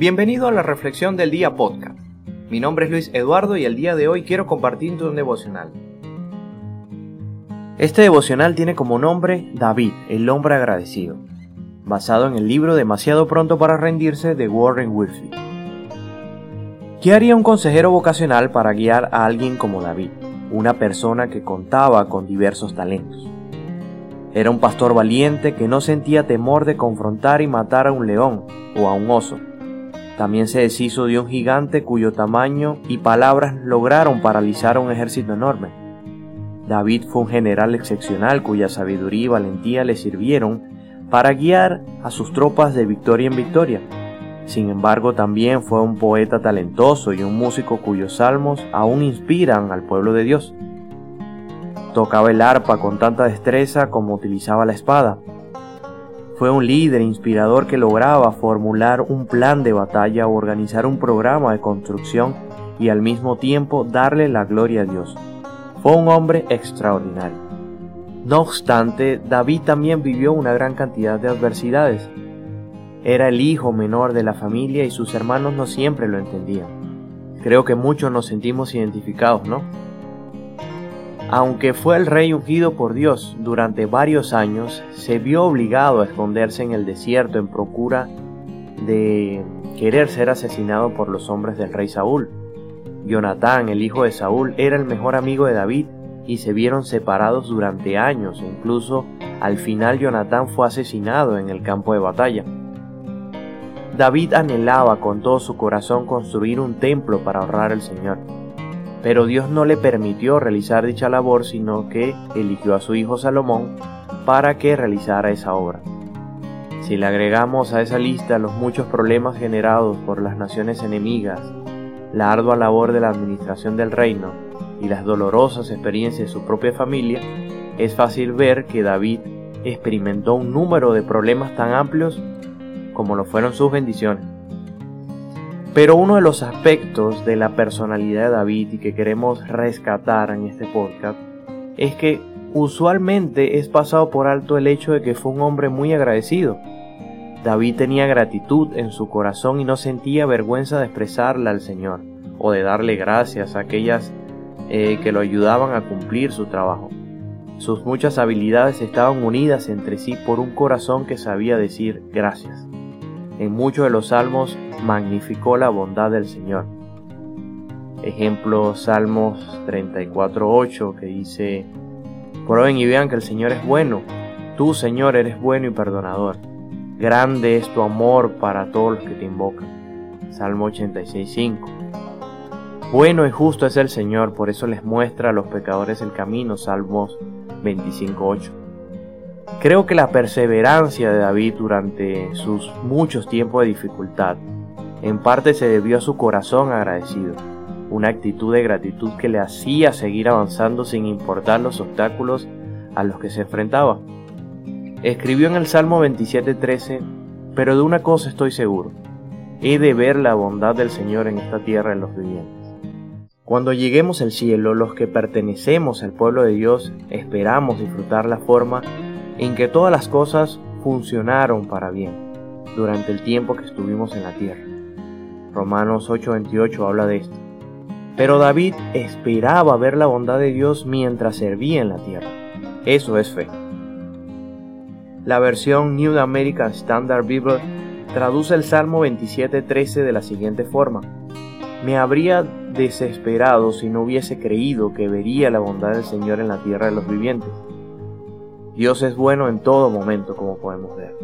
Bienvenido a la Reflexión del Día Podcast. Mi nombre es Luis Eduardo y el día de hoy quiero compartirte un devocional. Este devocional tiene como nombre David, el hombre agradecido, basado en el libro Demasiado pronto para rendirse de Warren Wilfield. ¿Qué haría un consejero vocacional para guiar a alguien como David, una persona que contaba con diversos talentos? Era un pastor valiente que no sentía temor de confrontar y matar a un león o a un oso. También se deshizo de un gigante cuyo tamaño y palabras lograron paralizar a un ejército enorme. David fue un general excepcional cuya sabiduría y valentía le sirvieron para guiar a sus tropas de victoria en victoria. Sin embargo, también fue un poeta talentoso y un músico cuyos salmos aún inspiran al pueblo de Dios. Tocaba el arpa con tanta destreza como utilizaba la espada. Fue un líder inspirador que lograba formular un plan de batalla o organizar un programa de construcción y al mismo tiempo darle la gloria a Dios. Fue un hombre extraordinario. No obstante, David también vivió una gran cantidad de adversidades. Era el hijo menor de la familia y sus hermanos no siempre lo entendían. Creo que muchos nos sentimos identificados, ¿no? Aunque fue el rey ungido por Dios durante varios años, se vio obligado a esconderse en el desierto en procura de querer ser asesinado por los hombres del rey Saúl. Jonatán, el hijo de Saúl, era el mejor amigo de David y se vieron separados durante años incluso al final Jonatán fue asesinado en el campo de batalla. David anhelaba con todo su corazón construir un templo para honrar al Señor pero Dios no le permitió realizar dicha labor, sino que eligió a su hijo Salomón para que realizara esa obra. Si le agregamos a esa lista los muchos problemas generados por las naciones enemigas, la ardua labor de la administración del reino y las dolorosas experiencias de su propia familia, es fácil ver que David experimentó un número de problemas tan amplios como lo fueron sus bendiciones. Pero uno de los aspectos de la personalidad de David y que queremos rescatar en este podcast es que usualmente es pasado por alto el hecho de que fue un hombre muy agradecido. David tenía gratitud en su corazón y no sentía vergüenza de expresarla al Señor o de darle gracias a aquellas eh, que lo ayudaban a cumplir su trabajo. Sus muchas habilidades estaban unidas entre sí por un corazón que sabía decir gracias. En muchos de los salmos magnificó la bondad del Señor. Ejemplo, Salmos 34.8 que dice, Prueben y vean que el Señor es bueno, tú Señor eres bueno y perdonador. Grande es tu amor para todos los que te invocan. Salmo 86.5. Bueno y justo es el Señor, por eso les muestra a los pecadores el camino. Salmos 25.8. Creo que la perseverancia de David durante sus muchos tiempos de dificultad en parte se debió a su corazón agradecido, una actitud de gratitud que le hacía seguir avanzando sin importar los obstáculos a los que se enfrentaba. Escribió en el Salmo 27:13, pero de una cosa estoy seguro, he de ver la bondad del Señor en esta tierra en los vivientes. Cuando lleguemos al cielo, los que pertenecemos al pueblo de Dios esperamos disfrutar la forma en que todas las cosas funcionaron para bien durante el tiempo que estuvimos en la tierra. Romanos 8:28 habla de esto. Pero David esperaba ver la bondad de Dios mientras servía en la tierra. Eso es fe. La versión New American Standard Bible traduce el Salmo 27:13 de la siguiente forma. Me habría desesperado si no hubiese creído que vería la bondad del Señor en la tierra de los vivientes. Dios es bueno en todo momento, como podemos ver.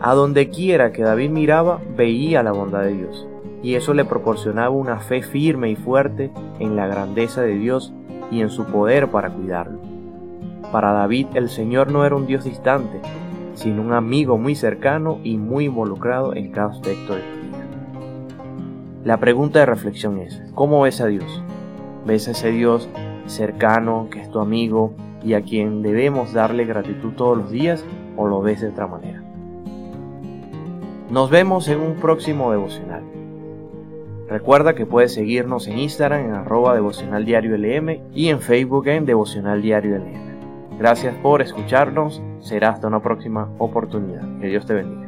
A donde quiera que David miraba, veía la bondad de Dios, y eso le proporcionaba una fe firme y fuerte en la grandeza de Dios y en su poder para cuidarlo. Para David el Señor no era un Dios distante, sino un amigo muy cercano y muy involucrado en cada aspecto de tu vida. La pregunta de reflexión es, ¿cómo ves a Dios? ¿Ves a ese Dios cercano, que es tu amigo y a quien debemos darle gratitud todos los días o lo ves de otra manera? Nos vemos en un próximo devocional. Recuerda que puedes seguirnos en Instagram en arroba devocional diario y en Facebook en devocional diario LM. Gracias por escucharnos. Será hasta una próxima oportunidad. Que Dios te bendiga.